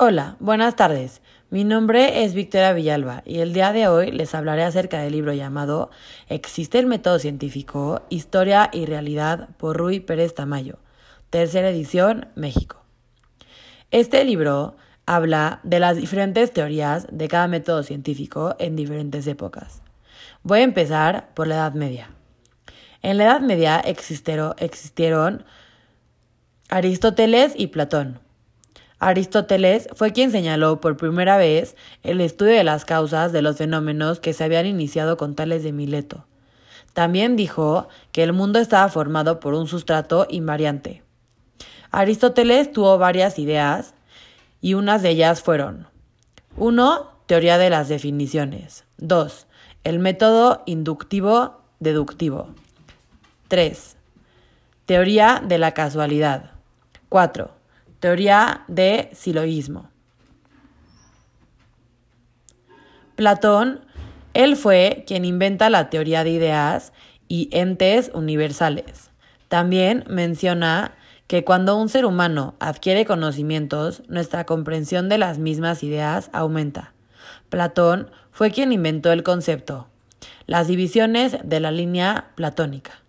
Hola, buenas tardes. Mi nombre es Victoria Villalba y el día de hoy les hablaré acerca del libro llamado ¿Existe el método científico? Historia y realidad por Rui Pérez Tamayo, tercera edición, México. Este libro habla de las diferentes teorías de cada método científico en diferentes épocas. Voy a empezar por la Edad Media. En la Edad Media existieron Aristóteles y Platón Aristóteles fue quien señaló por primera vez el estudio de las causas de los fenómenos que se habían iniciado con Tales de Mileto. También dijo que el mundo estaba formado por un sustrato invariante. Aristóteles tuvo varias ideas y unas de ellas fueron 1. Teoría de las definiciones. 2. El método inductivo-deductivo. 3. Teoría de la casualidad. 4. Teoría de siloísmo. Platón, él fue quien inventa la teoría de ideas y entes universales. También menciona que cuando un ser humano adquiere conocimientos, nuestra comprensión de las mismas ideas aumenta. Platón fue quien inventó el concepto, las divisiones de la línea platónica.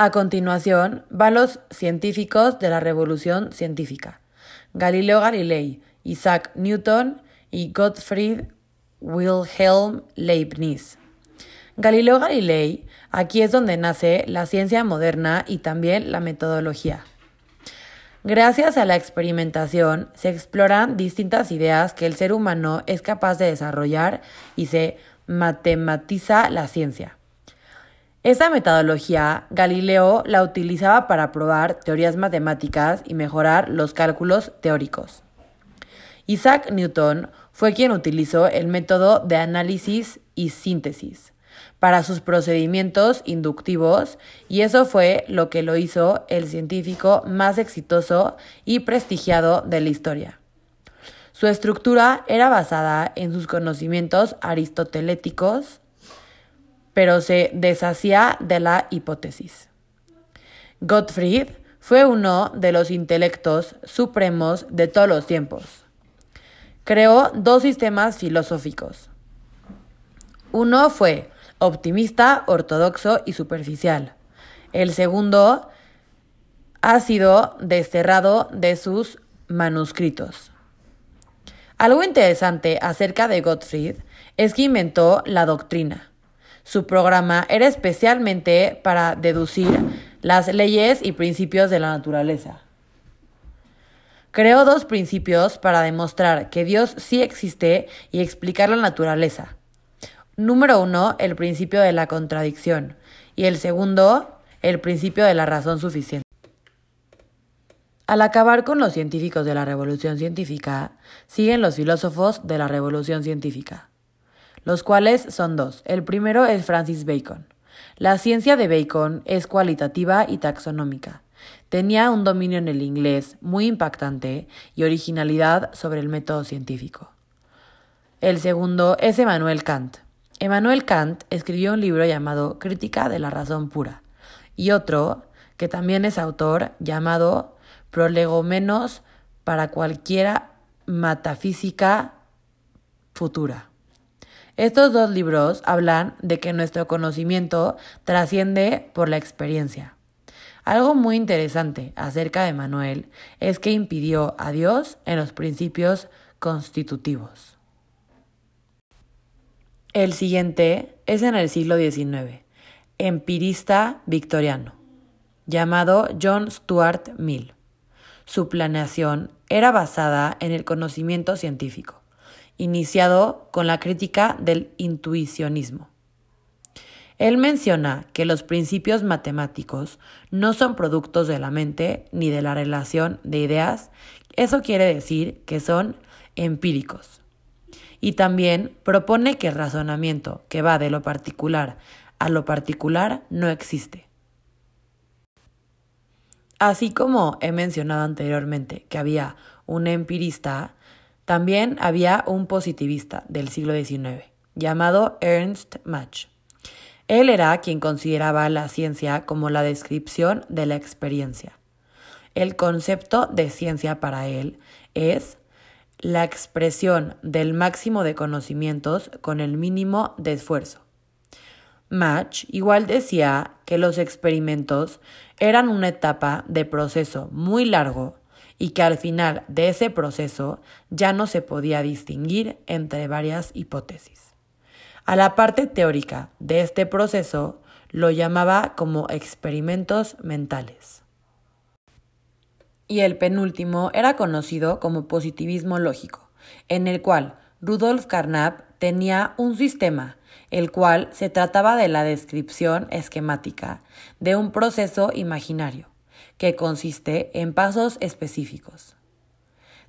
A continuación van los científicos de la Revolución Científica. Galileo Galilei, Isaac Newton y Gottfried Wilhelm Leibniz. Galileo Galilei, aquí es donde nace la ciencia moderna y también la metodología. Gracias a la experimentación se exploran distintas ideas que el ser humano es capaz de desarrollar y se matematiza la ciencia. Esta metodología Galileo la utilizaba para probar teorías matemáticas y mejorar los cálculos teóricos. Isaac Newton fue quien utilizó el método de análisis y síntesis para sus procedimientos inductivos y eso fue lo que lo hizo el científico más exitoso y prestigiado de la historia. Su estructura era basada en sus conocimientos aristoteléticos, pero se deshacía de la hipótesis. Gottfried fue uno de los intelectos supremos de todos los tiempos. Creó dos sistemas filosóficos. Uno fue optimista, ortodoxo y superficial. El segundo ha sido desterrado de sus manuscritos. Algo interesante acerca de Gottfried es que inventó la doctrina. Su programa era especialmente para deducir las leyes y principios de la naturaleza. Creó dos principios para demostrar que Dios sí existe y explicar la naturaleza. Número uno, el principio de la contradicción y el segundo, el principio de la razón suficiente. Al acabar con los científicos de la revolución científica, siguen los filósofos de la revolución científica los cuales son dos. El primero es Francis Bacon. La ciencia de Bacon es cualitativa y taxonómica. Tenía un dominio en el inglés muy impactante y originalidad sobre el método científico. El segundo es Emmanuel Kant. Emmanuel Kant escribió un libro llamado Crítica de la Razón Pura y otro, que también es autor, llamado Prolegomenos para cualquiera metafísica futura. Estos dos libros hablan de que nuestro conocimiento trasciende por la experiencia. Algo muy interesante acerca de Manuel es que impidió a Dios en los principios constitutivos. El siguiente es en el siglo XIX, empirista victoriano, llamado John Stuart Mill. Su planeación era basada en el conocimiento científico iniciado con la crítica del intuicionismo. Él menciona que los principios matemáticos no son productos de la mente ni de la relación de ideas, eso quiere decir que son empíricos. Y también propone que el razonamiento que va de lo particular a lo particular no existe. Así como he mencionado anteriormente que había un empirista, también había un positivista del siglo XIX, llamado Ernst Mach. Él era quien consideraba la ciencia como la descripción de la experiencia. el concepto de ciencia para él es la expresión del máximo de conocimientos con el mínimo de esfuerzo. Match igual decía que los experimentos eran una etapa de proceso muy largo y que al final de ese proceso ya no se podía distinguir entre varias hipótesis. A la parte teórica de este proceso lo llamaba como experimentos mentales. Y el penúltimo era conocido como positivismo lógico, en el cual Rudolf Carnap tenía un sistema, el cual se trataba de la descripción esquemática de un proceso imaginario, que consiste en pasos específicos.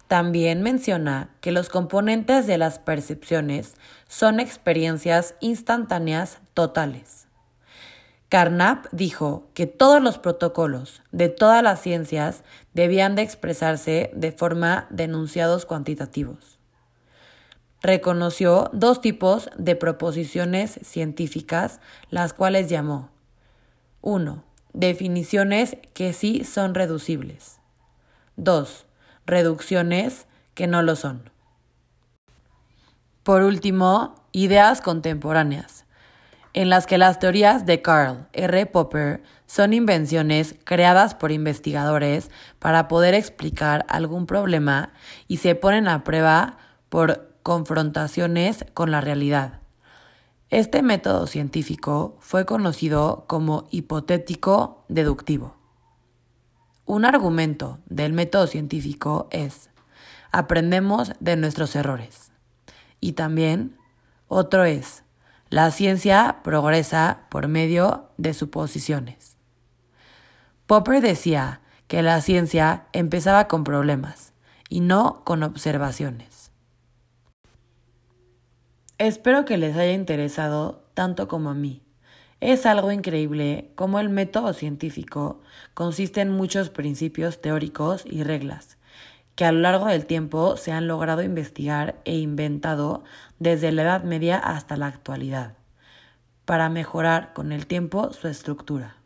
También menciona que los componentes de las percepciones son experiencias instantáneas totales. Carnap dijo que todos los protocolos de todas las ciencias debían de expresarse de forma de enunciados cuantitativos. Reconoció dos tipos de proposiciones científicas, las cuales llamó 1. Definiciones que sí son reducibles. 2. Reducciones que no lo son. Por último, ideas contemporáneas en las que las teorías de Karl R. Popper son invenciones creadas por investigadores para poder explicar algún problema y se ponen a prueba por confrontaciones con la realidad. Este método científico fue conocido como hipotético deductivo. Un argumento del método científico es aprendemos de nuestros errores. Y también otro es la ciencia progresa por medio de suposiciones. Popper decía que la ciencia empezaba con problemas y no con observaciones. Espero que les haya interesado tanto como a mí. Es algo increíble cómo el método científico consiste en muchos principios teóricos y reglas que a lo largo del tiempo se han logrado investigar e inventado desde la Edad Media hasta la actualidad, para mejorar con el tiempo su estructura.